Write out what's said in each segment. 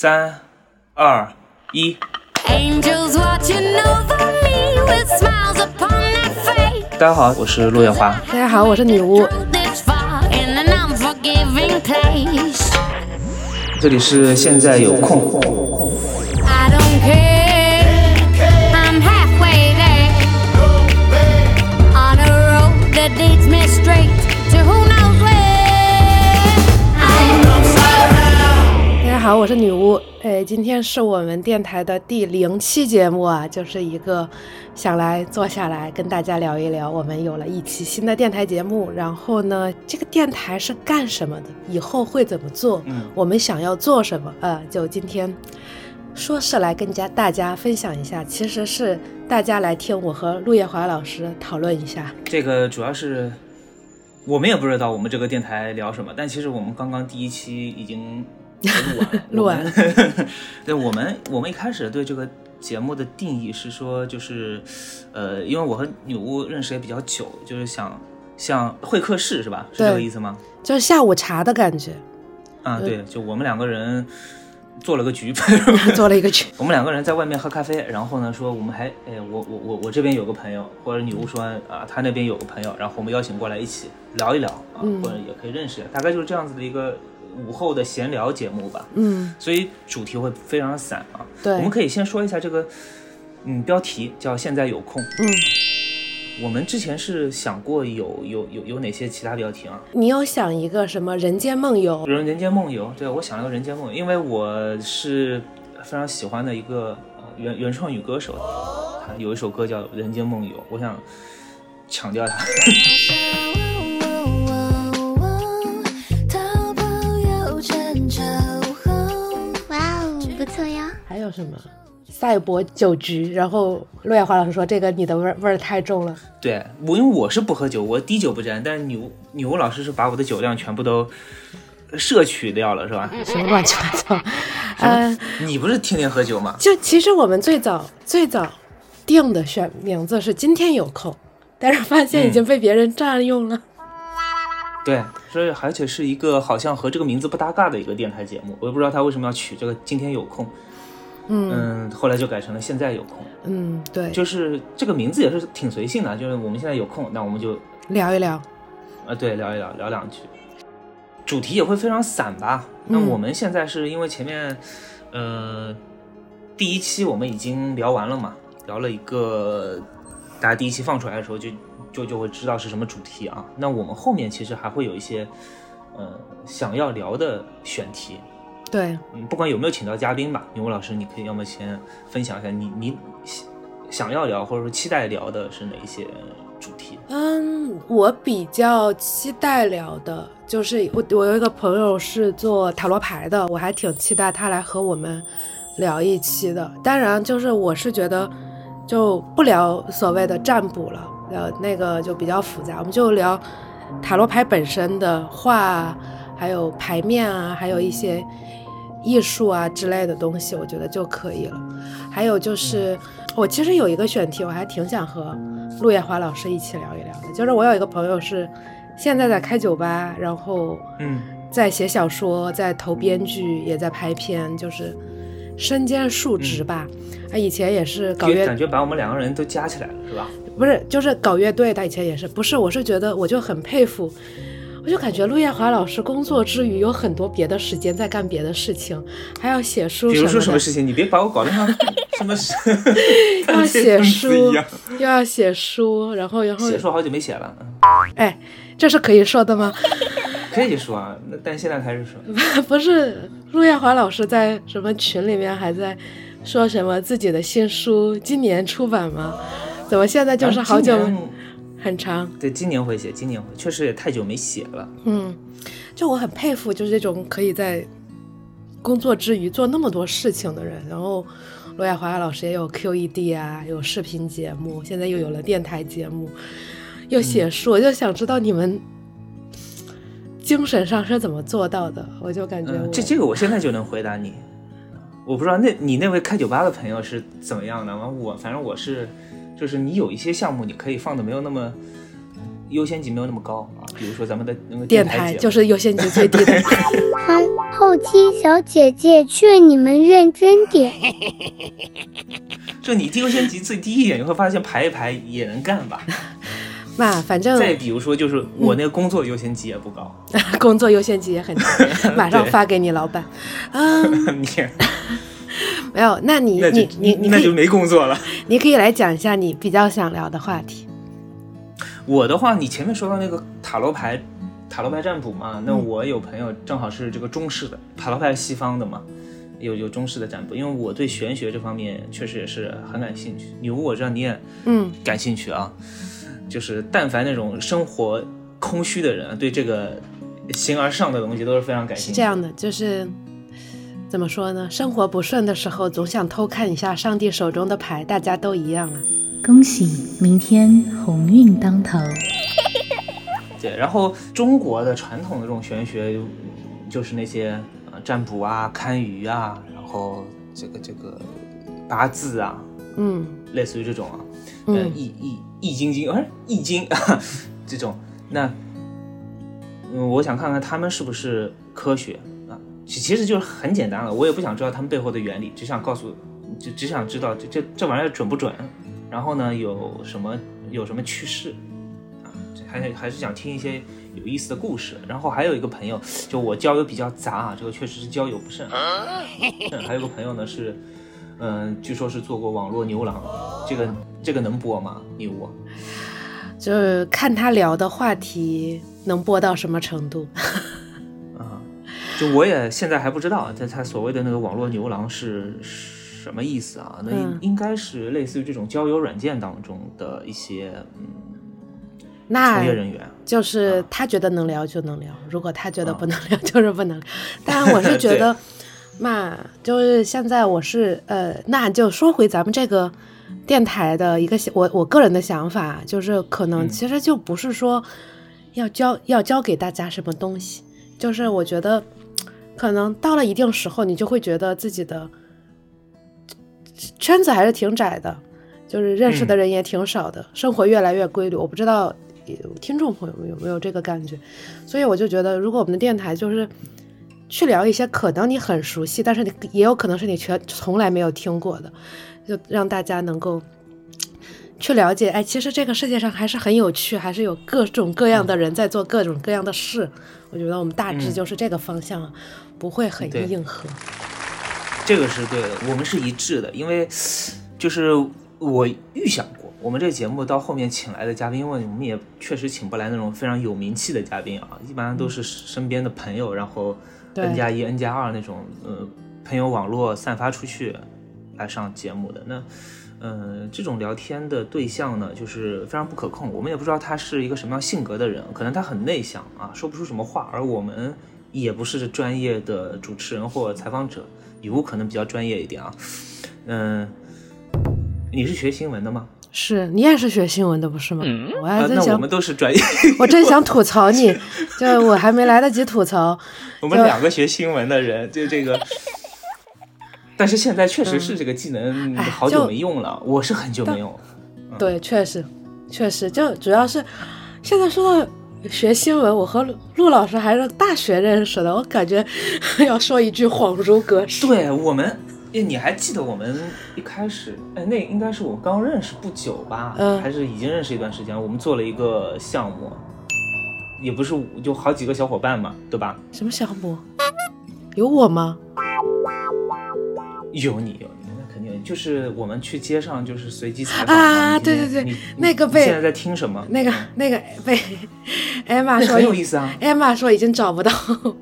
三、二、一。Angels watching over me with smiles upon their face. 大家好，我是陆月华。大家好，我是女巫。这里是现在有空。I don't care. 好，我是女巫。哎，今天是我们电台的第零期节目啊，就是一个想来坐下来跟大家聊一聊，我们有了一期新的电台节目。然后呢，这个电台是干什么的？以后会怎么做？嗯我们想要做什么？呃，就今天说是来跟家大家分享一下，其实是大家来听我和陆夜华老师讨论一下。这个主要是我们也不知道我们这个电台聊什么，但其实我们刚刚第一期已经 录完了。录完 对我们，我们一开始对这个节目的定义是说，就是呃，因为我和女巫认识也比较久，就是想像会客室是吧？是这个意思吗？就是下午茶的感觉，啊，对，就我们两个人做了个局。做了一个局。我们两个人在外面喝咖啡，然后呢说我们还哎我我我我这边有个朋友，或者女巫说啊她那边有个朋友，然后我们邀请过来一起聊一聊啊，嗯或者也可以认识，大概就是这样子的一个午后的闲聊节目吧。嗯，所以主题会非常散啊。对我们可以先说一下这个嗯标题叫现在有空。嗯。我们之前是想过有有有有哪些其他标题啊？你有想一个什么人间梦游？人人间梦游，对我想了个人间梦游，因为我是非常喜欢的一个呃原原创女歌手，她有一首歌叫《人间梦游》，我想抢掉它。呀！还有什么？赛博酒局，然后陆亚华老师说这个你的味儿味儿太重了，对，我因为我是不喝酒，我滴酒不沾，但是女巫女巫老师是把我的酒量全部都摄取掉了，是吧？什么乱七八糟。呃，你不是天天喝酒吗？就其实我们最早最早定的选名字是今天有空，但是发现已经被别人占用了。对，所以而且是一个好像和这个名字不搭嘎的一个电台节目，我也不知道他为什么要取这个“今天有空”。嗯嗯，后来就改成了“现在有空”。嗯，对，就是这个名字也是挺随性的，就是我们现在有空，那我们就聊一聊。啊对聊一聊聊两句，主题也会非常散吧。那嗯我们现在是因为前面呃第一期我们已经聊完了嘛，聊了一个大家第一期放出来的时候就就就会知道是什么主题啊。那我们后面其实还会有一些呃想要聊的选题，对，嗯，不管有没有请到嘉宾吧，牛武老师，你可以要么先分享一下你你想想要聊或者说期待聊的是哪一些主题？嗯，我比较期待聊的就是我我有一个朋友是做塔罗牌的，我还挺期待他来和我们聊一期的。当然，就是我是觉得就不聊所谓的占卜了，聊那个就比较复杂，我们就聊塔罗牌本身的话，还有牌面啊，还有一些艺术啊之类的东西，我觉得就可以了。还有就是，我其实有一个选题，我还挺想和陆夜华老师一起聊一聊的。就是我有一个朋友是现在在开酒吧，然后嗯在写小说，在投编剧，也在拍片，就是身兼数职吧。他以前也是搞乐就感觉把我们两个人都加起来了，是吧？不是，就是搞乐队，他以前也是，不是，我是觉得我就很佩服，我就感觉陆夜华老师工作之余有很多别的时间在干别的事情，还要写书比如说什么事情，你别把我搞得像 什么事要写书。又要写书，然后然后写书好久没写了，嗯哎，这是可以说的吗？可以说啊，那但现在开始说，不是，陆夜华老师在什么群里面还在说什么自己的新书今年出版吗？怎么现在就是好久很长？对，今年会写，今年会，确实也太久没写了。嗯，就我很佩服，就是这种可以在工作之余做那么多事情的人。然后，罗亚华老师也有 QED 啊，有视频节目，现在又有了电台节目，又写书，我就想知道你们精神上是怎么做到的？我就感觉、嗯，这这个我现在就能回答你。我不知道那你那位开酒吧的朋友是怎么样的吗？我反正我是，就是你有一些项目你可以放的没有那么优先级没有那么高啊。比如说咱们的那个电台就是优先级最低的。后后期小姐姐劝你们认真点。就你优先级最低一点，你会发现排一排也能干吧。嘛，反正再比如说，就是我那个工作优先级也不高，工作优先级也很低，马上发给你老板。嗯，你没有，那你那你你你那就没工作了。你可以来讲一下你比较想聊的话题。我的话，你前面说到那个塔罗牌，塔罗牌占卜嘛，那嗯我有朋友正好是这个中式的，塔罗牌是西方的嘛，有有中式的占卜，因为我对玄学这方面确实也是很感兴趣。女巫我知道你也嗯，感兴趣啊，就是但凡那种生活空虚的人，对这个形而上的东西都是非常感兴趣。是这样的，就是怎么说呢？生活不顺的时候，总想偷看一下上帝手中的牌，大家都一样啊。恭喜明天鸿运当头。对，然后中国的传统的这种玄学，就是那些呃占卜啊、堪舆啊，然后这个这个八字啊，嗯类似于这种啊，易易易筋经，哎，易经 这种，那嗯，我想看看他们是不是科学啊？其其实就是很简单了，我也不想知道他们背后的原理，只想告诉，只只想知道这这这玩意儿准不准，然后呢有什么有什么趋势啊？还还是想听一些有意思的故事。然后还有一个朋友，就我交友比较杂啊，这个确实是交友不慎。还有个朋友呢是，嗯、据说是做过网络牛郎，这个这个能播吗？牛啊？就是看他聊的话题能播到什么程度。啊，就我也现在还不知道，他他所谓的那个网络牛郎是什么意思啊？那应该是类似于这种交友软件当中的一些嗯那从业人员。就是他觉得能聊就能聊，如果他觉得不能聊 就是不能聊。当然，我是 觉得嘛，就是现在我是呃，那就说回咱们这个电台的一个我我个人的想法，就是可能嗯其实就不是说要教要教给大家什么东西，就是我觉得可能到了一定时候，你就会觉得自己的圈子还是挺窄的，就是认识的人也挺少的，生活越来越规律。我不知道呃听众朋友们有没有这个感觉，所以我就觉得，如果我们的电台就是去聊一些可能你很熟悉，但是你也有可能是你全从来没有听过的，就让大家能够。去了解，哎，其实这个世界上还是很有趣，还是有各种各样的人在做各种各样的事。我觉得我们大致嗯就是这个方向啊，不会很硬核。这个是对的，我们是一致的，因为就是我预想过，我们这节目到后面请来的嘉宾，因为我们也确实请不来那种非常有名气的嘉宾啊，一般都是身边的朋友，然后对 N 加一、N 加二那种呃朋友网络散发出去来上节目的。那呃这种聊天的对象呢，就是非常不可控，我们也不知道他是一个什么样性格的人，可能他很内向啊，说不出什么话，而我们也不是专业的主持人或采访者。雨屋可能比较专业一点啊，嗯、你是学新闻的吗？是你也是学新闻的不是吗？我还啊，真想那我们都是专业，我真想吐槽你，就我还没来得及吐槽，我们两个学新闻的人，就这个。但是现在确实是这个技能哎好久没用了，我是很久没用了。对，确实，确实，就主要是现在说到学新闻，我和陆陆老师还是大学认识的，我感觉 要说一句恍如隔世。对我们，哎，你还记得我们一开始，哎，那应该是我刚认识不久吧，嗯还是已经认识一段时间？我们做了一个项目，也不是就好几个小伙伴嘛，对吧？什么项目？有我吗？有你有你，就是我们去街上就是随机采访啊对对对那个被现在在听什么？那个那个被 艾玛那说很有意思啊，艾玛说已经找不到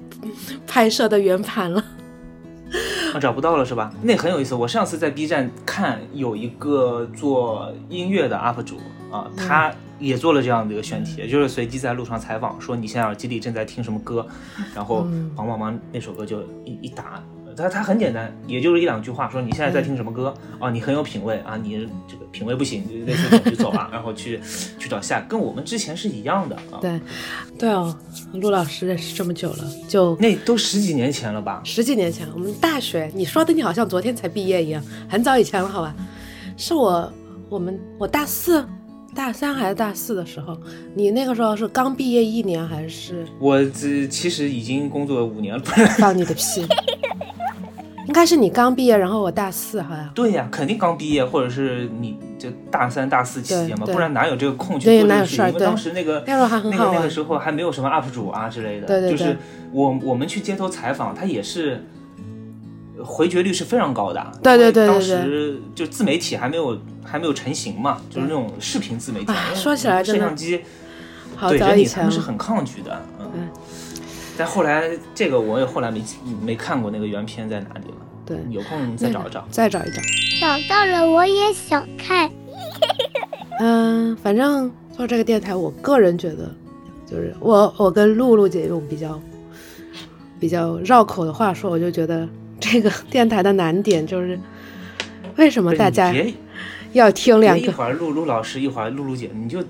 拍摄的圆盘了。啊找不到了是吧？那很有意思。我上次在 B 站看有一个做音乐的 UP 主啊，嗯他也做了这样的一个选题，就是随机在路上采访，说你现在耳机里正在听什么歌，然后嗯黄茫茫那首歌就一一打。他他很简单，也就是一两句话，说你现在在听什么歌啊？你很有品味啊，你这个品味不行，就类似这种就走了，然后去去找下，跟我们之前是一样的啊。对，对哦，陆老师认识这么久了，就那都十几年前了吧？十几年前，我们大学，你说的你好像昨天才毕业一样，很早以前了，好吧？是我我们我大四大三还是大四的时候，你那个时候是刚毕业一年还是？我这其实已经工作五年了，放你的屁！应该是你刚毕业，然后我大四好像。对呀，肯定刚毕业，或者是你就大三、大四期间嘛，对对不然哪有这个空去对做这个事情？因为当时那个那时候还很那个那个时候还没有什么 UP 主啊之类的，对对对就是我我们去街头采访，他也是回绝率是非常高的。对对对对因为当时就自媒体还没有还没有成型嘛，就是那种视频自媒体。说起来摄像机好对人早以前了你他们是很抗拒的，嗯嗯。但后来这个我也后来没没看过那个原片在哪里了，对，有空再找一找。再找一找。找到了，我也想看。嗯，反正做这个电台，我个人觉得，就是我我跟露露姐用比较比较绕口的话说，我就觉得这个电台的难点就是，为什么大家要听两个？一会儿露露老师，一会儿露露姐，你就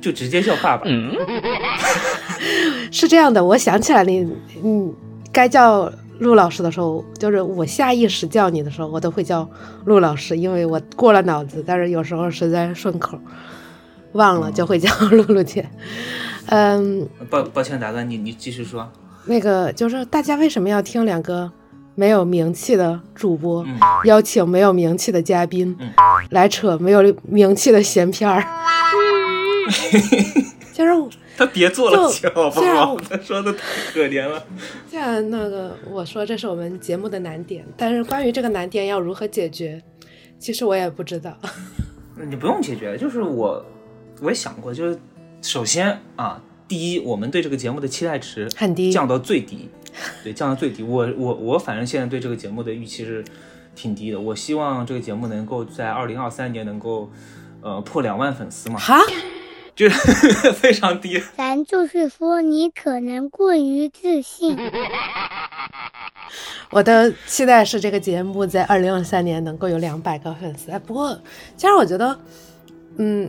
就直接叫爸爸。嗯 是这样的，我想起来你，你该叫陆老师的时候，就是我下意识叫你的时候，我都会叫陆老师，因为我过了脑子，但是有时候实在顺口，忘了就会叫露露姐。嗯，抱抱歉打断你，你继续说。那个就是大家为什么要听两个没有名气的主播、嗯邀请没有名气的嘉宾、嗯来扯没有名气的闲篇儿？就是他别做了行好不好？他说的太可怜了。既然那个我说这是我们节目的难点，但是关于这个难点要如何解决，其实我也不知道。你不用解决，就是我我也想过，就是首先啊，第一，我们对这个节目的期待值很低降到最低，对，降到最低。我我我反正现在对这个节目的预期是挺低的。我希望这个节目能够在二零二三年能够呃破两万粉丝嘛，哈，就是 非常低。咱就是说，你可能过于自信。我的期待是这个节目在二零二三年能够有两百个粉丝。哎，不过，其实我觉得，嗯，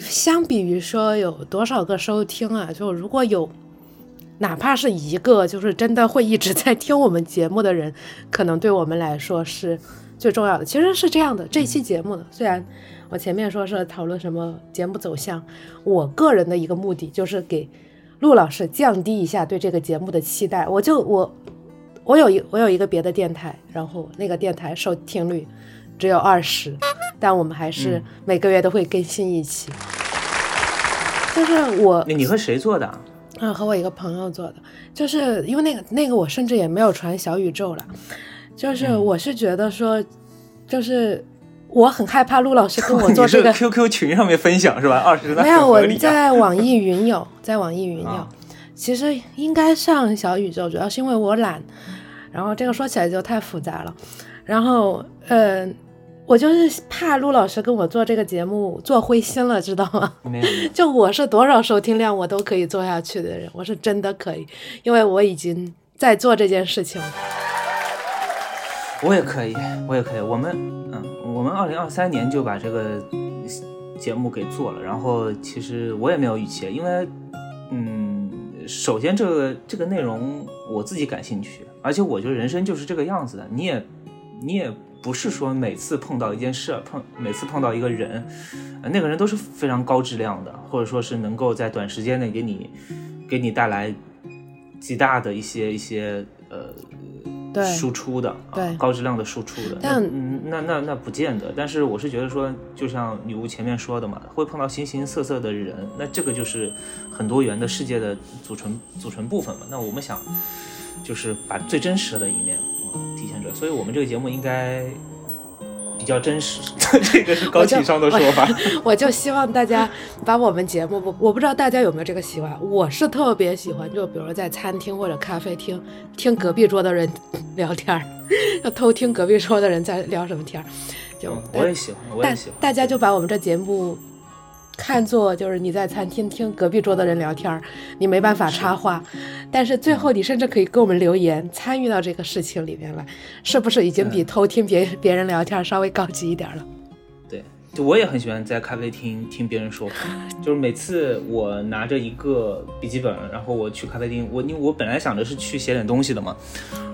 相比于说有多少个收听啊，就如果有哪怕是一个，就是真的会一直在听我们节目的人，可能对我们来说是最重要的。其实是这样的，这期节目呢，虽然我前面说是讨论什么节目走向，我个人的一个目的就是给陆老师降低一下对这个节目的期待。我就我我有一我有一个别的电台，然后那个电台收听率只有二十，但我们还是每个月都会更新一期。就是我你和谁做的啊？嗯，和我一个朋友做的，就是因为那个那个我甚至也没有传小宇宙了，就是嗯我是觉得说，就是我很害怕陆老师跟 我做这个，QQ 群上面分享是吧？二十那没有我。在网易云有，在网易云有，啊其实应该上小宇宙，主要是因为我懒，然后这个说起来就太复杂了，然后嗯、呃我就是怕陆老师跟我做这个节目做灰心了，知道吗？就我是多少收听量我都可以做下去的人，我是真的可以，因为我已经在做这件事情了。我也可以，我也可以。我们，嗯，我们二零二三年就把这个节目给做了。然后其实我也没有预期，因为，嗯，首先这个这个内容我自己感兴趣，而且我觉得人生就是这个样子的。你也，你也不是说每次碰到一件事，碰每次碰到一个人，那个人都是非常高质量的，或者说是能够在短时间内给你给你带来极大的一些一些呃输出的，啊对高质量的输出的。但那嗯，那那那不见得。但是我是觉得说，就像女巫前面说的嘛，会碰到形形色色的人，那这个就是很多元的世界的组成组成部分嘛。那我们想，就是把最真实的一面嗯体现出来。所以我们这个节目应该。比较真实，这个是高情商的说法。我就希望大家把我们节目，我我不知道大家有没有这个习惯，我是特别喜欢，就比如说在餐厅或者咖啡厅听隔壁桌的人聊天儿，就偷听隔壁桌的人在聊什么天儿，就嗯我也喜欢，我也喜欢。大家就把我们这节目看作就是你在餐厅听隔壁桌的人聊天儿，你没办法插话，但是最后你甚至可以给我们留言，参与到这个事情里面来，是不是已经比偷听别别人聊天儿稍微高级一点儿了？对，就我也很喜欢在咖啡厅听别人说话，就是每次我拿着一个笔记本，然后我去咖啡厅，我因为我本来想着是去写点东西的嘛，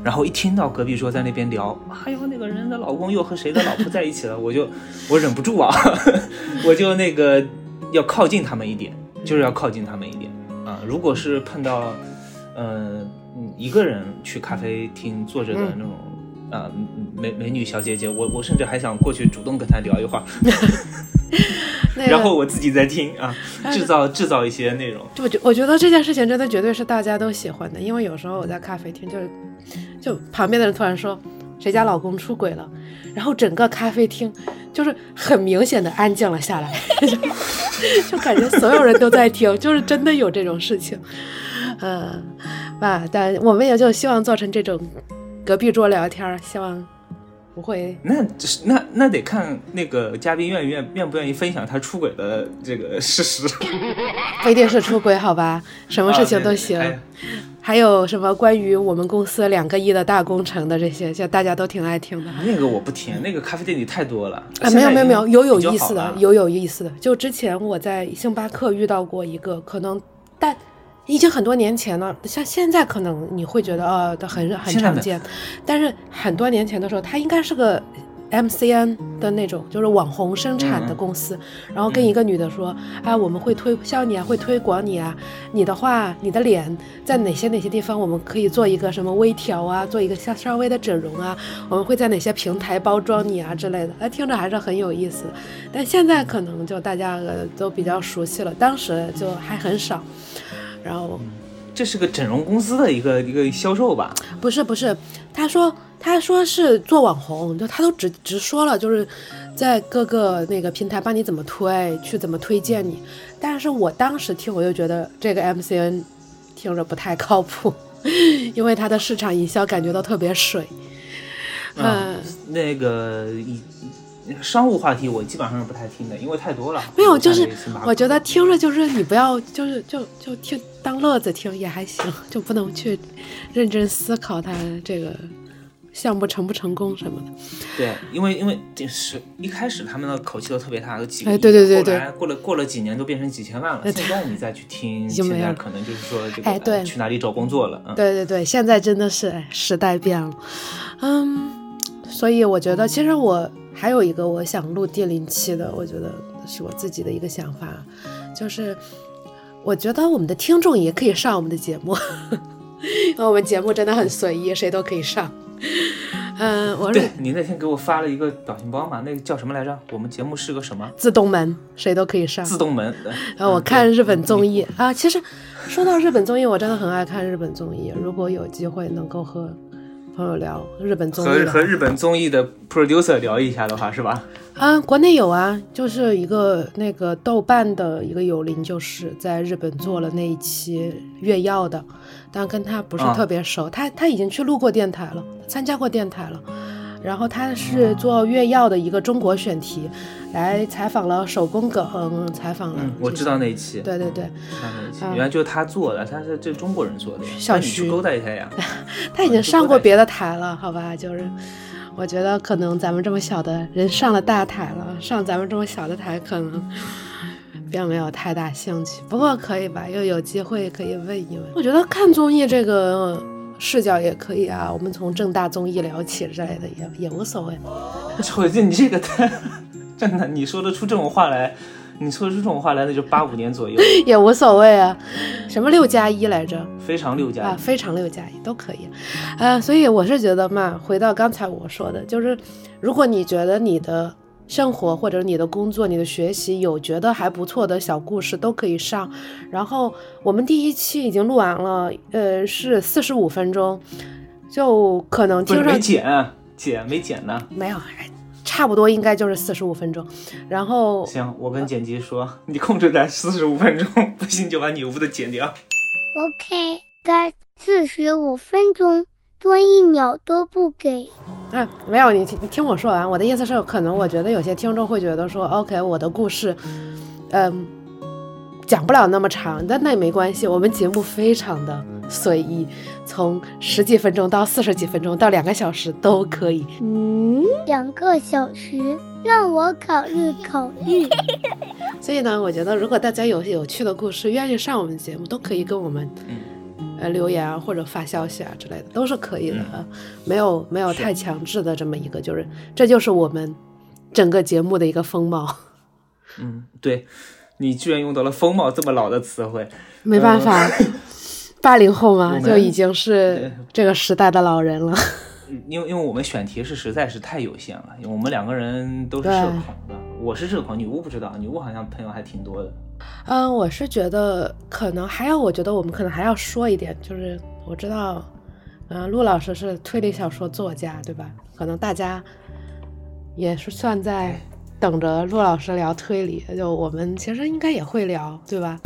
然后一听到隔壁桌在那边聊，哎呦那个人的老公又和谁的老婆在一起了，我就我忍不住啊，我就那个要靠近他们一点，就是要靠近他们一点啊。如果是碰到，呃，嗯一个人去咖啡厅坐着的嗯那种。啊，美美女小姐姐，我我甚至还想过去主动跟她聊一会儿，然后我自己在听啊，制造制造一些内容。就我觉我觉得这件事情真的绝对是大家都喜欢的，因为有时候我在咖啡厅，就是就旁边的人突然说谁家老公出轨了，然后整个咖啡厅就是很明显的安静了下来，就感觉所有人都在听，就是真的有这种事情，嗯，吧，但我们也就希望做成这种隔壁桌聊天，希望不会那那那得看那个嘉宾愿意愿愿不愿意分享他出轨的这个事实。不一定是出轨，好吧，什么事情都啊行。对对哎还有什么关于我们公司两个亿的大工程的这些，就大家都挺爱听的。那个我不听，那个咖啡店里太多了。啊，没有没有没有，有有意思的，有有意思的。就之前我在星巴克遇到过一个，可能但已经很多年前了，像现在可能你会觉得呃，都很很常见，但是很多年前的时候，它应该是个 MCN 的那种，就是网红生产的嗯公司，然后跟一个女的说，啊，我们会推销你啊，会推广你啊，你的话，你的脸在哪些哪些地方，我们可以做一个什么微调啊，做一个稍稍微的整容啊，我们会在哪些平台包装你啊之类的，哎，听着还是很有意思。但现在可能就大家呃都比较熟悉了，当时就还很少。然后这是个整容公司的一个一个销售吧？不是不是，他说他说是做网红，就他都直直说了，就是在各个那个平台帮你怎么推，去怎么推荐你。但是我当时听我就觉得这个 MCN 听着不太靠谱，因为它的市场营销感觉到特别水。嗯啊，那个以商务话题我基本上是不太听的，因为太多了。没有，就是我觉得听着就是你不要就是就就听当乐子听也还行，就不能去认真思考它这个项目成不成功什么的。对，因为因为这是一开始他们的口气都特别大，都几个亿，哎对对对对后来过了过了几年都变成几千万了。对现在你再去听，现在可能就是说这个哎对呃去哪里找工作了，嗯，对对对，现在真的是哎时代变了，嗯，所以我觉得其实我还有一个我想录第零期的，我觉得是我自己的一个想法，就是我觉得我们的听众也可以上我们的节目，因 为我们节目真的很随意，谁都可以上。嗯，我是对你那天给我发了一个表情包嘛，那个叫什么来着？我们节目是个什么？自动门，谁都可以上。自动门。然后我嗯看日本综，对艺啊，其实说到日本综艺，我真的很爱看日本综艺。如果有机会能够和朋友聊日本综艺，和和日本综艺的 producer 聊一下的话，是吧？啊，国内有啊，就是一个那个豆瓣的一个友邻，就是在日本做了那一期月曜的，但跟他不是啊特别熟，他他已经去录过电台了，参加过电台了。然后他是做月曜的一个中国选题，来采访了手工梗，采访了、嗯，我知道。那一期，对对对，知道那一期，啊原来就是他做的，他是这中国人做的呀。小那你去徐勾搭一下呀。他已经上过别的台了，好吧？就是我觉得可能咱们这么小的人上了大台了，上咱们这么小的台可能并没有太大兴趣。不过可以吧，又有机会可以问一问。我觉得看综艺这个视角也可以啊，我们从正大综艺聊起之类的也也无所谓。我觉得你这个太 真的，你说得出这种话来，你说得出这种话来，那就八五年左右，也无所谓啊，什么六加一来着？非常六加啊，非常六加一都可以，呃，所以我是觉得嘛，回到刚才我说的，就是如果你觉得你的生活或者你的工作、你的学习有觉得还不错的小故事，都可以上。然后我们第一期已经录完了，呃，是四十五分钟，就可能听上没剪啊，剪没剪呢。没有，哎差不多应该就是四十五分钟。然后行，我跟剪辑说，你控制在四十五分钟，不行就把你屋的剪掉。OK，在四十五分钟，多一秒都不给。啊，没有，你听你听我说完。我的意思是，可能我觉得有些听众会觉得说，OK，我的故事，嗯，讲不了那么长，但那也没关系，我们节目非常的随意，从十几分钟到四十几分钟到两个小时都可以。嗯，两个小时，让我考虑考虑。所以呢，我觉得如果大家有有趣的故事，愿意上我们节目，都可以跟我们。呃，留言啊，或者发消息啊之类的，都是可以的，啊，没有没有太强制的这么一个，就是这就是我们整个节目的一个风貌。嗯，对，你居然用到了风貌这么老的词汇，没办法，八零后嘛，就已经是这个时代的老人了。因为因为我们选题是实在是太有限了，因为我们两个人都是社恐的，我是社恐，女巫不知道，女巫好像朋友还挺多的。嗯，我是觉得可能还有，我觉得我们可能还要说一点，就是我知道，嗯、陆老师是推理小说作家，对吧？可能大家也是算在等着陆老师聊推理，就我们其实应该也会聊，对吧？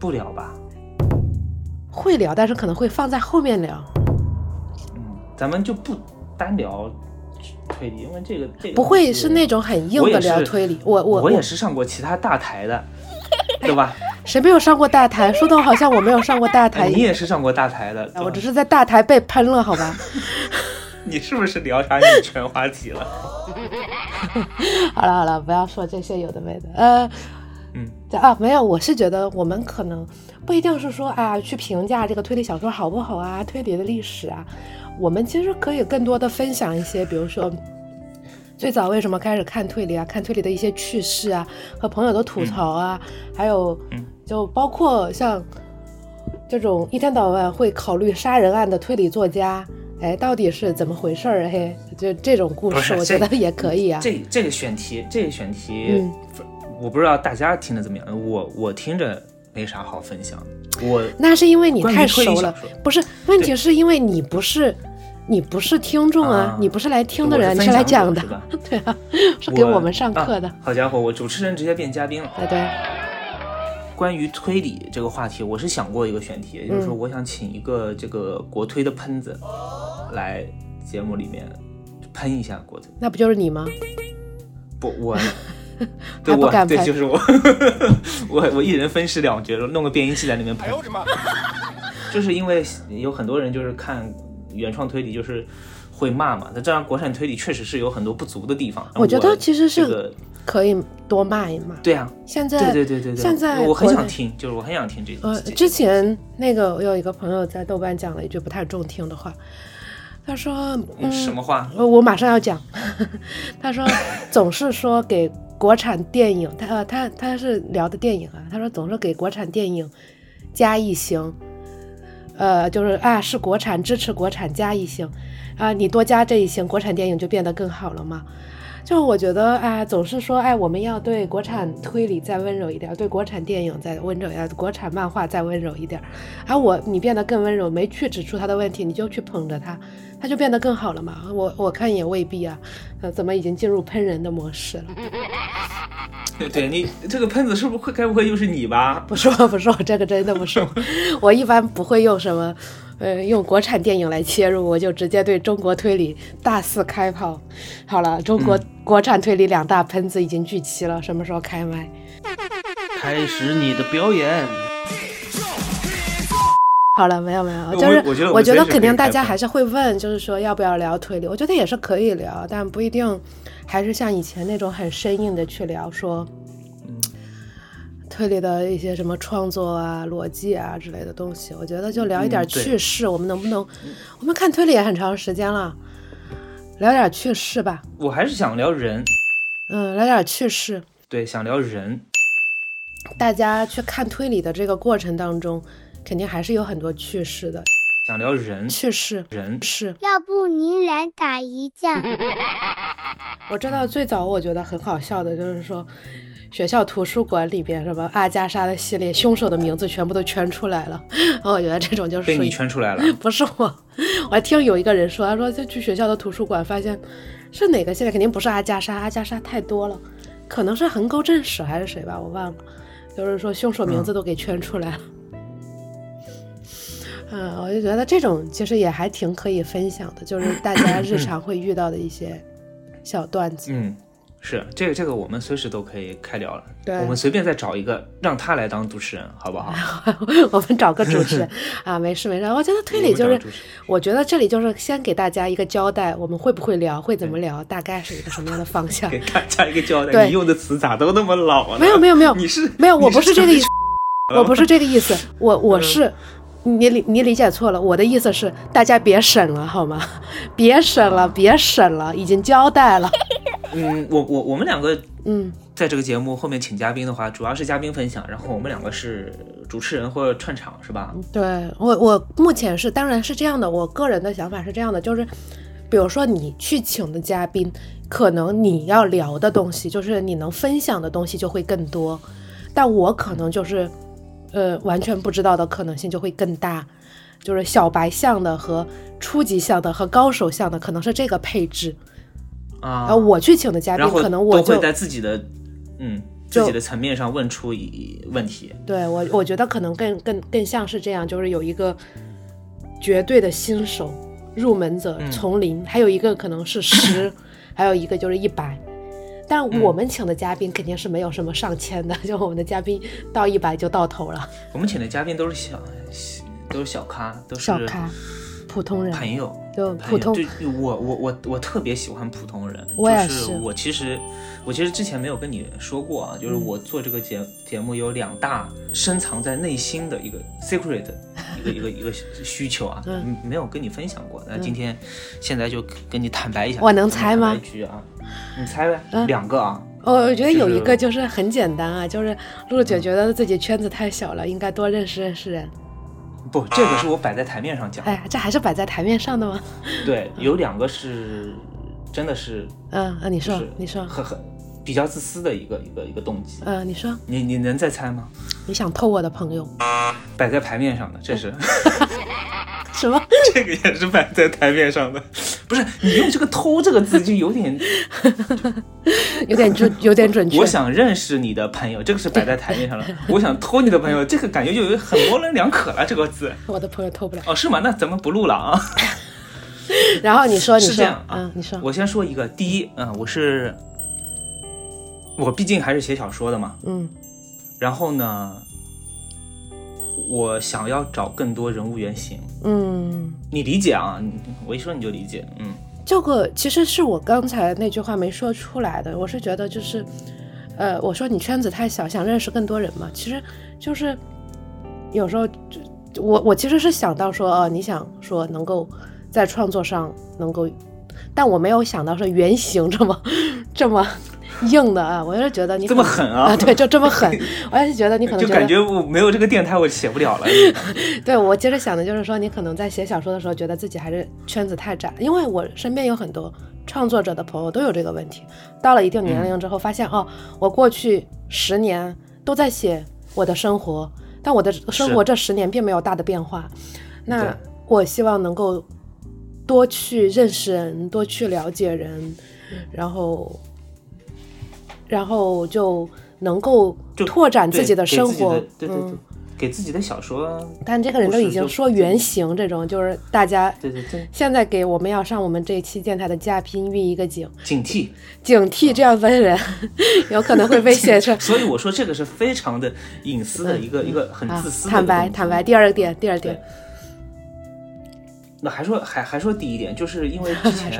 不聊吧，会聊，但是可能会放在后面聊。嗯，咱们就不单聊推理，因为这个这个不会是那种很硬的聊推理。我我我也是上过其他大台的，对吧？谁没有上过大台？说的好像我没有上过大台哎你。也是上过大台的，我只是在大台被喷了，好吧？你是不是聊啥女权话题了？好了好了，不要说这些有的没的。呃，嗯，这啊没有，我是觉得我们可能不一定是说啊去评价这个推理小说好不好啊，推理的历史啊，我们其实可以更多的分享一些，比如说。最早为什么开始看推理啊？看推理的一些趣事啊，和朋友的吐槽啊，还有嗯就包括像这种一天到晚会考虑杀人案的推理作家，哎，到底是怎么回事儿？嘿，就这种故事，我觉得也可以啊。这这个选题，这个选题，嗯我不知道大家听的怎么样，我我听着没啥好分享。我那是因为你太熟了不是？问题是因为你不是，你不是听众啊，啊你不是来听的人，你是来讲的 对啊，是给我们上课的啊，好家伙，我主持人直接变嘉宾了。对对，关于推理这个话题，我是想过一个选题，也就是说，嗯我想请一个这个国推的喷子来节目里面喷一下国推。那不就是你吗？不，我 对我对，就是我，我我一人分饰两角，弄个变音器在里面喷。就是因为有很多人就是看原创推理，就是会骂嘛。那这样国产推理确实是有很多不足的地方。我觉得其实是这个可以多骂一骂。对啊，现在对对对对对，现在我很想听，就是我很想听这个呃，之前那个我有一个朋友在豆瓣讲了一句不太中听的话，他说：“嗯，什么话？呃我马上要讲。他说总是说给国产电影，他呃他他是聊的电影啊，他说总是给国产电影加一星，呃，就是啊是国产支持国产加一星，啊你多加这一星，国产电影就变得更好了吗？就我觉得，哎，总是说，哎，我们要对国产推理再温柔一点，对国产电影再温柔一点，国产漫画再温柔一点。而我你变得更温柔，没去指出他的问题，你就去捧着他，他就变得更好了嘛？我我看也未必啊，呃，怎么已经进入喷人的模式了？对对，你这个喷子是不是会该不会又是你吧？不是我，不是我，这个真的不是我，我一般不会用什么，呃，用国产电影来切入，我就直接对中国推理大肆开炮。好了，中国、国产推理两大喷子已经聚齐了，什么时候开麦？开始你的表演。好了，没有没有，就是我觉得我我觉得肯定大家还是会问，就是说要不要聊推理？我觉得也是可以聊，但不一定还是像以前那种很生硬的去聊说，嗯推理的一些什么创作啊、逻辑啊之类的东西。我觉得就聊一点趣事，我们能不能？我们看推理也很长时间了，聊点趣事吧。我还是想聊人，嗯，聊点趣事。对，想聊人。大家去看推理的这个过程当中，肯定还是有很多趣事的。想聊人，趣事人是。要不您来打一架？我知道最早我觉得很好笑的就是说，学校图书馆里边什么阿加莎的系列，凶手的名字全部都圈出来了。然后我觉得这种就是被你圈出来了。不是我，我还听有一个人说，他说就去学校的图书馆发现是哪个系列，肯定不是阿加莎，阿加莎太多了，可能是横沟正史还是谁吧，我忘了。就是说凶手名字都给圈出来了。嗯，我就觉得这种其实也还挺可以分享的，就是大家日常会遇到的一些小段子。嗯，是这个这个我们随时都可以开聊了。对我们随便再找一个，让他来当主持人，好不好？我们找个主持人啊，没事没事。我觉得推理就是我觉得这里就是先给大家一个交代，我们会不会聊，会怎么聊，大概是一个什么样的方向 给。大家一个交代。你用的词咋都那么老呢？没有没有没有你是没有，我不是这个意思，我不是这个意思，我我嗯是。你理你理解错了，我的意思是大家别审了好吗？别审了，别审了，已经交代了。嗯，我我我们两个嗯在这个节目后面请嘉宾的话，主要是嘉宾分享，然后我们两个是主持人或者串场，是吧？对我，我目前是，当然是这样的。我个人的想法是这样的，就是，比如说你去请的嘉宾，可能你要聊的东西，就是你能分享的东西就会更多，但我可能就是，呃，完全不知道的可能性就会更大，就是小白项的和初级项的和高手项的可能是这个配置。啊，然后我去请的嘉宾可能我就都会在自己的嗯自己的层面上问出一问题。对我，我觉得可能更更更像是这样，就是有一个绝对的新手入门者嗯从零，还有一个可能是十，还有一个就是一百。但嗯我们请的嘉宾肯定是没有什么上千的，就我们的嘉宾到一百就到头了，我们请的嘉宾都是小小都是小咖，都是小咖，普通人，朋友。就普通对我我我我特别喜欢普通人，我也就是我其实我其实之前没有跟你说过啊，就是嗯我做这个节节目有两大深藏在内心的一个 secret 一个一个一个需求啊，嗯没有跟你分享过。那今天现在就跟你坦白一下，我能猜吗啊，你猜呗，嗯两个啊，我觉得有一个就是很简单啊，就是陆姐觉得自己圈子太小了，应该多认识认识人。不，这个是我摆在台面上讲，哎，这还是摆在台面上的吗？对，有两个是真的是嗯嗯，你说你说，很很比较自私的一个一个一个动机，嗯，你说，你你能再猜吗？你想偷我的朋友摆在台面上的，这是。什么？这个也是摆在台面上的，不是你用这个“偷”这个字就有点，有点准，有点准确。我想认识你的朋友，这个是摆在台面上的；我想偷你的朋友，这个感觉就有很模棱两可了。这个字我的朋友偷不了。哦，是吗？那咱们不录了啊。然后你说，你说是这样，啊嗯，你说，我先说一个，第一，嗯，我是我毕竟还是写小说的嘛，嗯然后呢，我想要找更多人物原型，嗯，你理解啊？我一说你就理解，嗯这个其实是我刚才那句话没说出来的。我是觉得就是，呃，我说你圈子太小，想认识更多人嘛。其实就是有时候就我我其实是想到说，哦，你想说能够在创作上能够，但我没有想到说原型这么这么硬的啊。我是觉得你这么狠啊对，就这么狠。我也是觉得你可能 就感觉我没有这个电台我写不了了。对我接着想的就是说，你可能在写小说的时候，觉得自己还是圈子太窄，因为我身边有很多创作者的朋友都有这个问题。到了一定年龄之后，发现、哦，我过去十年都在写我的生活，但我的生活这十年并没有大的变化。那我希望能够多去认识人，多去了解人，然后，然后就能够拓展自己的生活。对对对嗯，给自己的小说，但这个人都已经说原型这种，就是大家对对对，现在给我们要上我们这一期电台的嘉宾预一个警，警惕。警惕这样的人有可能会被写成所以我说这个是非常的隐私的一个、一个很啊自私的坦白坦白。第二点，第二点对，那还说还还说第一点，就是因为 之前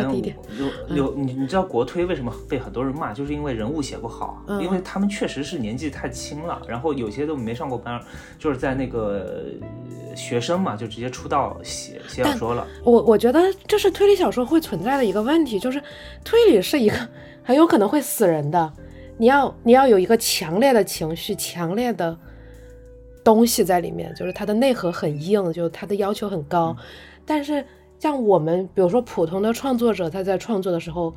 有有你你知道国推为什么被很多人骂，就是因为人物写不好，嗯因为他们确实是年纪太轻了，然后有些都没上过班，就是在那个呃学生嘛，就直接出道写写小说了。我我觉得这是推理小说会存在的一个问题，就是推理是一个很有可能会死人的，你要你要有一个强烈的情绪，强烈的东西在里面，就是它的内核很硬，就它的要求很高。但是像我们，比如说普通的创作者，他在创作的时候，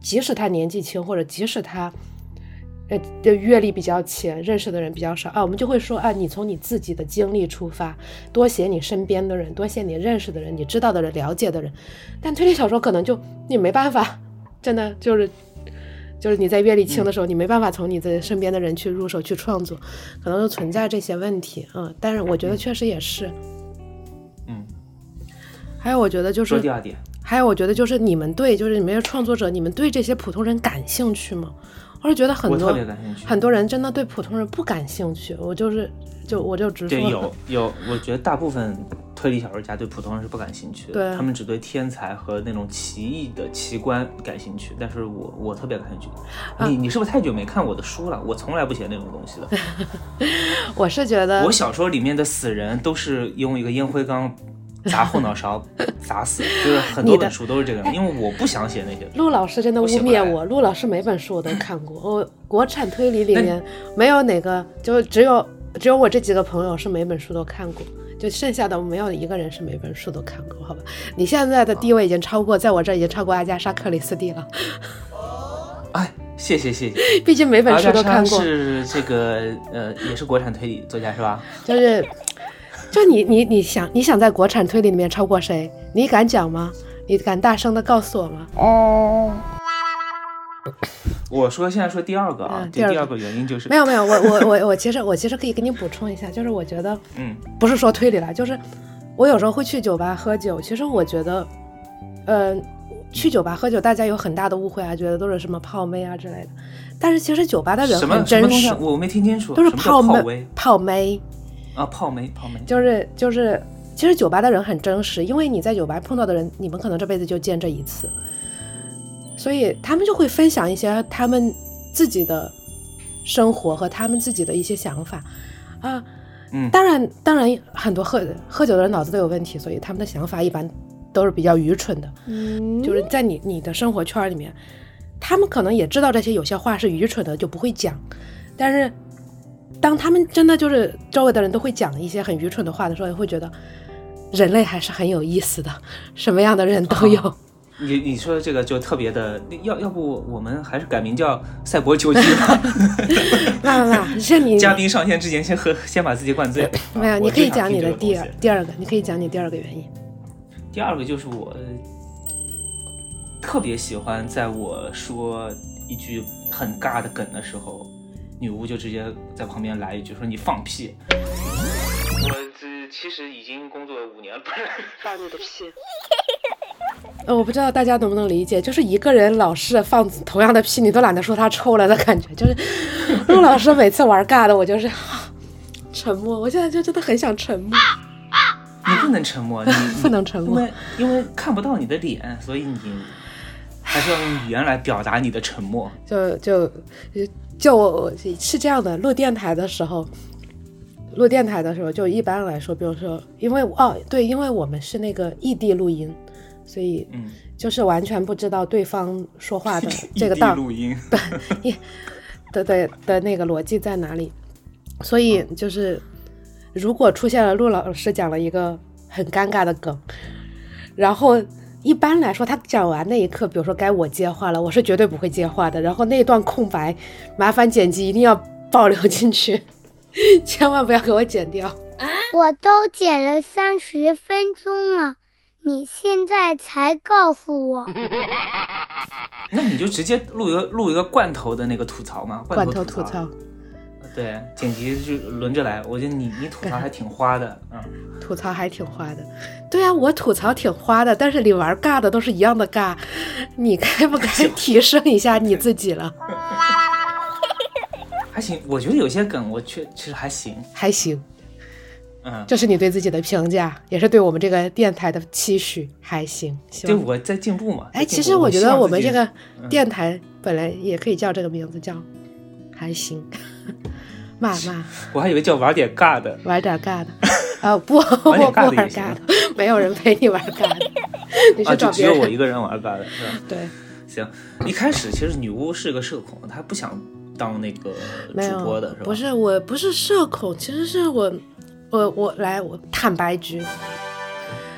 即使他年纪轻，或者即使他呃的阅历比较浅，认识的人比较少啊，我们就会说啊，你从你自己的经历出发，多写你身边的人，多写你认识的人，你知道的人，了解的人。但推理小说可能就你没办法，真的就是。就是你在阅历轻的时候，你没办法从你的身边的人去入手去创作，可能就存在这些问题啊、但是我觉得确实也是，还有我觉得就是说第二点，还有，我觉得就是你们对，就是你们的创作者，你们对这些普通人感兴趣吗？我是觉得很我特多别感兴趣。很多人真的对普通人不感兴趣。我就是就我就直说对，有有，我觉得大部分推理小说家对普通人是不感兴趣的，对他们只对天才和那种奇异的奇观感兴趣。但是我我特别感兴趣。啊你你是不是太久没看我的书了？我从来不写那种东西的。我是觉得我小说里面的死人都是用一个烟灰缸砸后脑勺 砸死，就是很多本书都是这个样，因为我不想写那些。陆老师真的污蔑我，陆老师每本书我都看过，我 国产推理里面没有哪个，就只有只有我这几个朋友是每本书都看过，就剩下的没有一个人是每本书都看过，好吧？你现在的地位已经超过，在我这儿已经超过阿加莎·克里斯蒂了，哎，谢谢谢谢。毕竟每本书都看过，是这个呃，也是国产推理作家是吧？就是，就你你你想你想在国产推理里面超过谁？你敢讲吗？你敢大声的告诉我吗？哦，我说现在说第二个啊嗯，第二个第二个原因就是没有没有，我我我我其实我其实可以给你补充一下，就是我觉得嗯不是说推理了，就是我有时候会去酒吧喝酒，其实我觉得，呃，去酒吧喝酒，大家有很大的误会啊，觉得都是什么泡妹啊之类的，但是其实酒吧的人什么很真实什么，，我没听清楚，都是泡妹泡妹，啊，泡梅泡梅。就是就是，其实酒吧的人很真实，因为你在酒吧碰到的人，你们可能这辈子就见这一次，所以他们就会分享一些他们自己的生活和他们自己的一些想法啊。嗯当然，当然，很多喝喝酒的人脑子都有问题，所以他们的想法一般都是比较愚蠢的。嗯，就是在你你的生活圈里面，他们可能也知道这些有些话是愚蠢的，就不会讲。但是，当他们真的就是周围的人都会讲一些很愚蠢的话的时候，也会觉得人类还是很有意思的，什么样的人都有。你你说的这个就特别的，要要不我们还是改名叫赛博球局吧？那那那，是你嘉宾上线之前先喝，先把自己灌醉。没有，啊你可以讲你的第二第二个，你可以讲你第二个原因。第二个就是我特别喜欢在我说一句很尬的梗的时候，女巫就直接在旁边来一句说你放屁。我这其实已经工作五年了，不是放你的屁。呃，我不知道大家能不能理解，就是一个人老是放同样的屁，你都懒得说他臭了的感觉。就是陆 老师每次玩尬的，我就是、啊沉默。我现在就真的很想沉默，你不能沉默，你不能沉默。因为因为看不到你的脸，所以你还是要用语言来表达你的沉默。就就就我是这样的，录电台的时候，录电台的时候，就一般来说，比如说，因为哦对，因为我们是那个异地录音，所以嗯，就是完全不知道对方说话的 这个道。录音，的的 的那个逻辑在哪里，所以就是如果出现了陆老师讲了一个很尴尬的梗，然后一般来说他讲完那一刻，比如说该我接话了，我是绝对不会接话的，然后那段空白，麻烦剪辑一定要保留进去，千万不要给我剪掉。我都剪了三十分钟了，你现在才告诉我，那你就直接录一个录一个罐头的那个吐槽吗，罐头头吐槽，对，剪辑就轮着来。我觉得你你吐槽还挺花的，嗯，吐槽还挺花的，对啊，我吐槽挺花的，但是你玩尬的都是一样的尬，你该不该提升一下你自己了？还行。我觉得有些梗我确其实还行，还行，嗯，这是你对自己的评价，也是对我们这个电台的期许，还行。就我在进步嘛。哎，其实我觉得我们这个嗯电台本来也可以叫这个名字，叫还行，骂骂 我还以为叫玩点尬的，玩点尬的。啊 不，我不玩尬的没有人陪你玩尬的，你啊，去找只有我一。个人玩尬的，是吧？对，行，一开始其实女巫是个社恐，她不想当那个没主播的，是吧？不是，我不是社恐，其实是我，我我来，我坦白局，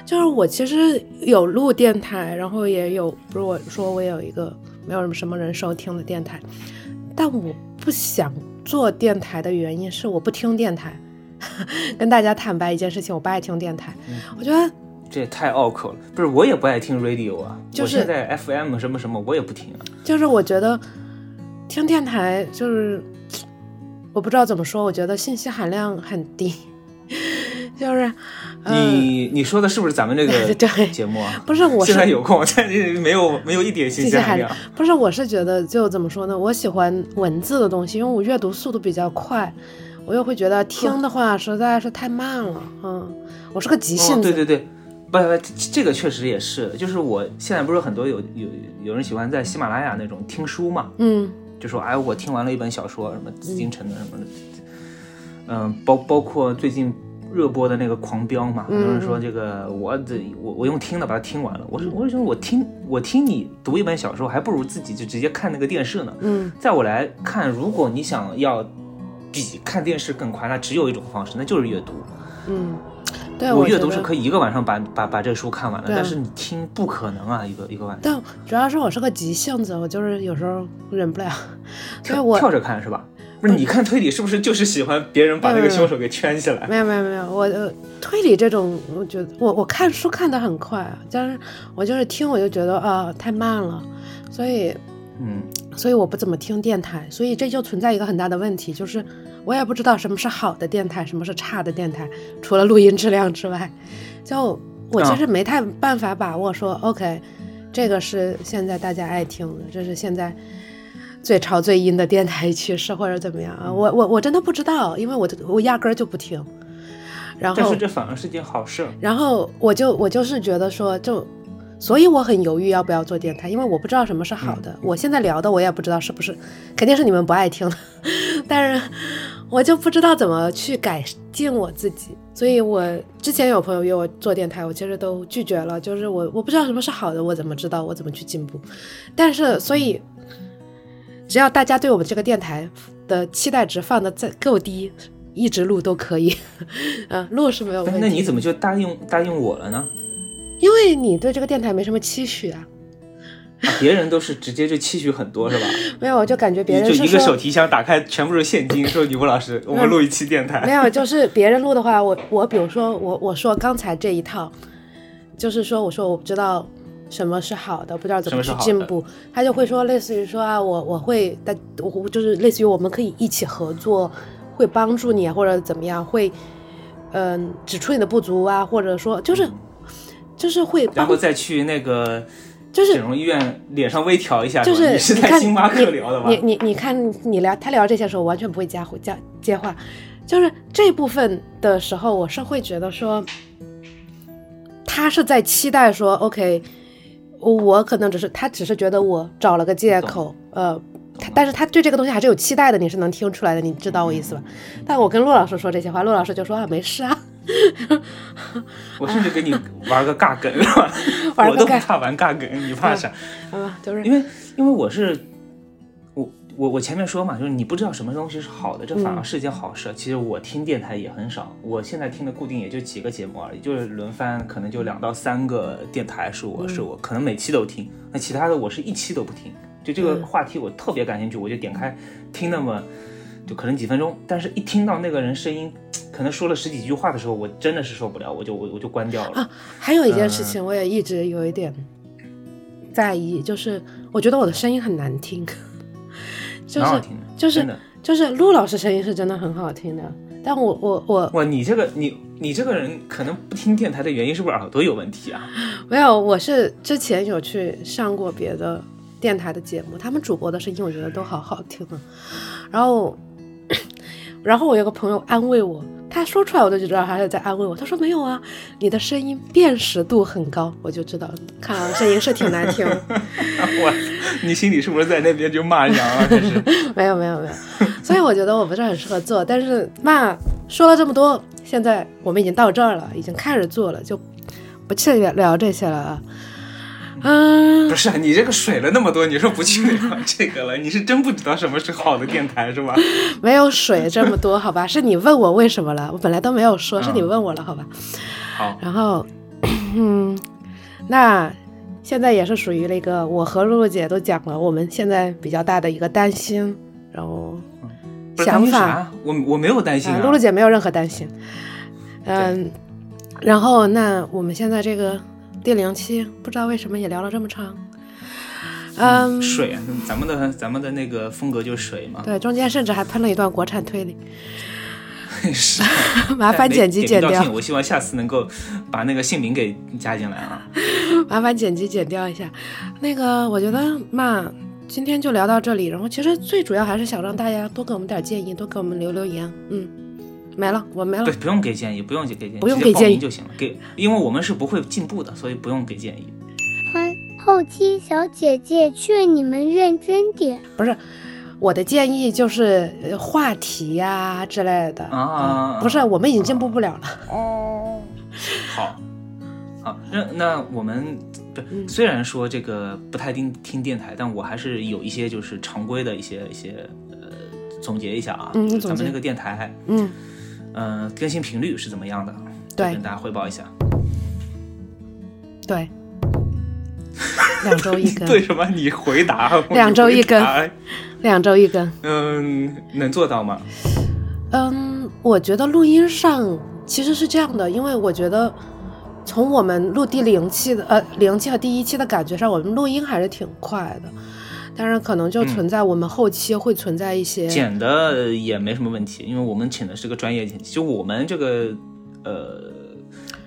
就是我其实有录电台，然后也有，如果说我有一个没有什么人收听的电台，但我不想做电台的原因是我不听电台。跟大家坦白一件事情，我不爱听电台，嗯我觉得这也太拗口了。不是，我也不爱听 radio 啊，就是我现在 FM 什么什么我也不听啊。就是我觉得听电台就是我不知道怎么说，我觉得信息含量很低，就是呃你你说的是不是咱们这个 对节目啊？不是我是现在有空，但是没有 没有一点信信息含息含量量。不是，我是觉得就怎么说呢？我喜欢文字的东西，因为我阅读速度比较快，我又会觉得听的话实在是太慢了。嗯，我是个急性哦，子。对对对，不不，这这个确实也是，就是我现在不是很多有有有人喜欢在喜马拉雅那种听书嘛，嗯就说哎，我听完了一本小说，什么紫禁城的什么的，嗯，包包括最近热播的那个《狂飙》嘛，很多人说嗯这个我这我我用听的把它听完了，我说我是觉得我听我听你读一本小说，还不如自己就直接看那个电视呢。嗯在我来看，如果你想要比看电视更快，那只有一种方式，那就是阅读。嗯，对，我阅读是可以一个晚上把把把这书看完的，但是你听不可能啊，一个一个晚上。但主要是我是个急性子，我就是有时候忍不了，所以跳我跳着看是吧？不是，你看推理是不是就是喜欢别人把那个凶手给圈起来？没有没有没有，我呃推理这种，我觉得我我看书看的很快啊，但是我就是听我就觉得啊、太慢了，所以嗯，所以我不怎么听电台，所以这就存在一个很大的问题，就是我也不知道什么是好的电台，什么是差的电台，除了录音质量之外，就我其实没太办法把握说、OK，这个是现在大家爱听的，这是现在最潮最阴的电台趋势或者怎么样啊，我我我真的不知道，因为我我压根儿就不听，然后但是这反而是件好事。然后我就我就是觉得说，就所以我很犹豫要不要做电台，因为我不知道什么是好的。我现在聊的我也不知道是不是，肯定是你们不爱听的，但是我就不知道怎么去改进我自己。所以我之前有朋友约我做电台，我其实都拒绝了，就是我我不知道什么是好的，我怎么知道我怎么去进步？但是所以只要大家对我们这个电台的期待值放的再够低。一直录都可以，嗯，录是没有问题。那你怎么就答应答应我了呢？因为你对这个电台没什么期许啊，啊别人都是直接就期许很多是吧？没有，我就感觉别人就是一个手提箱打开全部是现金，说女巫老师，我们录一期电台。没有，就是别人录的话，我我比如说我我说刚才这一套，就是说我说我不知道什么是好的，不知道怎么去进步，他就会说类似于说啊，我我会的，我就是类似于我们可以一起合作，会帮助你啊，或者怎么样，会嗯、指出你的不足啊，或者说就是就是会然后再去那个就是整容医院脸上微调一下，就是你是在星巴克聊的吧？你你你看你聊他聊这些时候，完全不会加加接话，就是这部分的时候，我是会觉得说，他是在期待说，OK，我可能只是他只是觉得我找了个借口，呃。他但是他对这个东西还是有期待的，你是能听出来的，你知道我意思吧？但我跟陆老师说这些话，陆老师就说啊，没事啊，我甚至给你玩个尬梗，我都不怕玩尬梗，你怕啥？啊，都是因为因为我是我我我前面说嘛，就是你不知道什么东西是好的，这反而是件好事。其实我听电台也很少，我现在听的固定也就几个节目而已，就是轮番，可能就两到三个电台是我、是我可能每期都听，那其他的我是一期都不听。就这个嗯话题我特别感兴趣，我就点开听那么就可能几分钟，但是一听到那个人声音，可能说了十几句话的时候，我真的是受不了，我就我我就关掉了。啊，还有一件嗯事情我也一直有一点在意，就是我觉得我的声音很难听，就是听，就是。就是陆老师声音是真的很好听的，但我我我哇，你这个你你这个人可能不听电台的原因是不是耳朵有问题啊？没有，我是之前有去上过别的电台的节目，他们主播的声音我觉得都好好听啊。然后，然后我有个朋友安慰我，他说出来我就知道他是在安慰我。他说没有啊，你的声音辨识度很高，我就知道，看来我声音是挺难听。我，你心里是不是在那边就骂娘啊？这是，没有没有没有，所以我觉得我不是很适合做。但是嘛，说了这么多，现在我们已经到这儿了，已经开始做了，就不去聊聊这些了啊。嗯不，是你这个水了那么多，你说不去聊这个了，你是真不知道什么是好的电台是吧？没有水这么多，好吧？是你问我为什么了，我本来都没有说，是你问我了，好吧？好，然后，嗯，那现在也是属于那个我和露露姐都讲了，我们现在比较大的一个担心，然后想法。我我没有担心啊，啊。露露姐没有任何担心。嗯，然后那我们现在这个第零期，不知道为什么也聊了这么长。嗯，水啊，咱们的咱们的那个风格就是水嘛。对，中间甚至还喷了一段国产推理，是，麻烦剪辑剪掉我希望下次能够把那个姓名给加进来啊。麻烦剪辑剪掉一下。那个，我觉得嘛，今天就聊到这里。然后其实最主要还是想让大家多给我们点建议，多给我们留留言。嗯，没了，我没了对，。不用给建议，不用给建议，不用给建议就行了。给，因为我们是不会进步的，所以不用给建议。欢后期小姐姐劝你们认真点。不是我的建议就是呃话题呀、之类的啊不是，我们已经进步不了了哦。好，好，那那我们不，嗯虽然说这个不太听听电台，但我还是有一些就是常规的一些一些呃总结一下啊，咱们那个电台，嗯，呃，更新频率是怎么样的？对跟大家汇报一下。对，两周一根，对什么？你回答，两周一根两周一根。嗯，能做到吗？嗯，我觉得录音上其实是这样的，因为我觉得从我们录第零期的呃零期和第一期的感觉上，我们录音还是挺快的。当然，可能就存在我们后期会存在一些，剪的也没什么问题，因为我们请的是个专业剪辑，就我们这个呃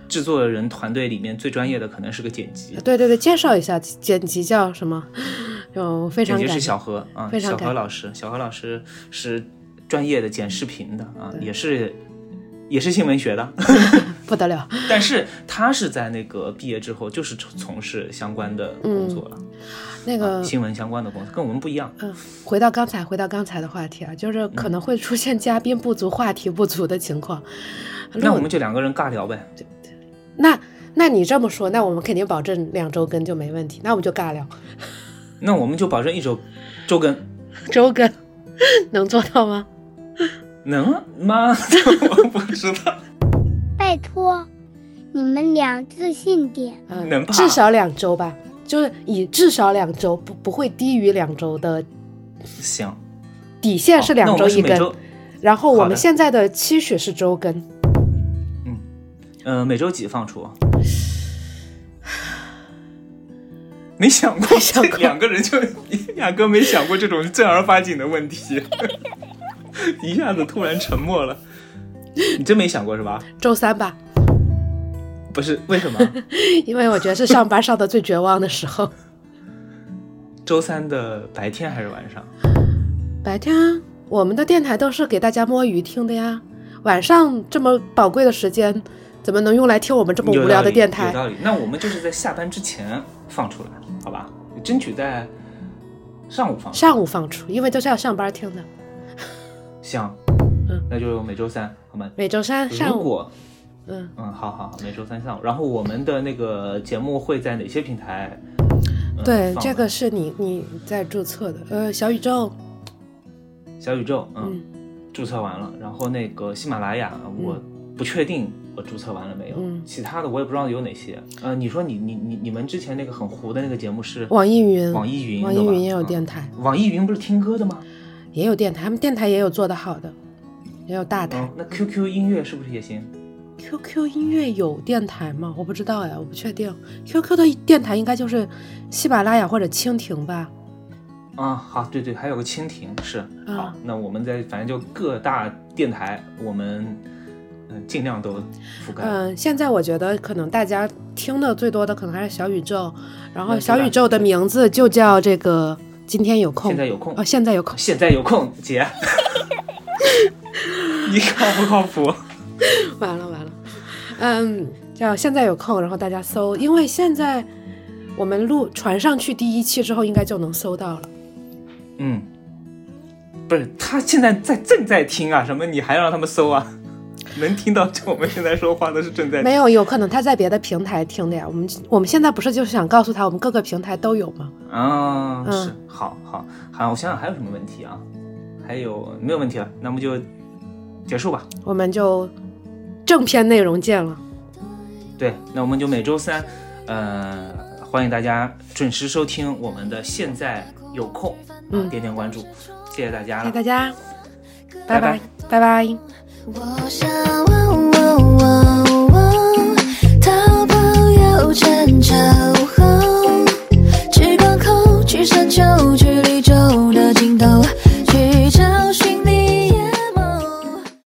制作人团队里面最专业的可能是个剪辑，对对对，介绍一下剪辑叫什么？就非常感谢。小何啊，小非常小何老师，小何老师是专业的剪视频的啊，也是也是新闻学的，不得了。但是他是在那个毕业之后就是从从事相关的工作了，那个新闻相关的工作，跟我们不一样。嗯，回到刚才，回到刚才的话题啊，就是可能会出现嘉宾不足、话题不足的情况。那我们就两个人尬聊呗。那那你这么说，那我们肯定保证两周更就没问题。那我们就尬聊，那我们就保证一周周更，周更 能做到吗？能吗？我不知道。拜托，你们俩自信点。嗯，能吧至少两周吧，就是以至少两周，不不会低于两周的行，底线是两周一根。然后我们现在的期许是周更，呃，每周几放出？没想过，想过这两个人就压根没想过这种正儿八经的问题，一下子突然沉默了。你真没想过是吧？周三吧，不是，为什么？因为我觉得是上班上的最绝望的时候。周三的白天还是晚上？白天我们的电台都是给大家摸鱼听的呀，晚上这么宝贵的时间，怎么能用来听我们这么无聊的电台有台？道理。那我们就是在下班之前放出来，好吧？争取在上午放出。上午放出，因为都是要上班听的。行，嗯，那就每周三，好吗？每周三上午，如果嗯，嗯，好好好，每周三上午。然后我们的那个节目会在哪些平台？嗯对，这个是你你在注册的，呃，小宇宙，小宇宙，嗯，嗯注册完了。然后那个喜马拉雅，我不确定我注册完了没有，嗯其他的我也不知道有哪些。呃，你说你你你你们之前那个很糊的那个节目是网易云，网易云，网易云也有嗯电台，网易云不是听歌的吗？也有电台，他们电台也有做的好的，也有大台。嗯，那 QQ 音乐是不是也行？QQ 音乐有电台吗？我不知道呀，我不确定。QQ 的电台应该就是喜马拉雅或者蜻蜓吧。啊，好，对对，还有个蜻蜓是啊好，那我们在反正就各大电台，我们嗯尽量都覆盖。嗯，现在我觉得可能大家听的最多的可能还是小宇宙，然后小宇宙的名字就叫这个今天有空，现在有空哦，现在有空，现在有空，姐，你靠不靠谱？完了完了，嗯，叫现在有空，然后大家搜，因为现在我们录传上去第一期之后，应该就能搜到了。嗯，不是，他现在在正在听啊，什么你还让他们搜啊？能听到就我们现在说话都是正在听没有，有可能他在别的平台听的呀。我们我们现在不是就是想告诉他，我们各个平台都有吗？啊，嗯是，好好好，我想想还有什么问题啊？还有没有问题了？那么就结束吧。我们就正片内容见了。对，那我们就每周三，呃，欢迎大家准时收听我们的现在有空，啊嗯点点关注，谢谢大家了谢谢。大家，拜拜拜拜拜。我想问问问问，逃跑又成秋后，时光扣去山丘，去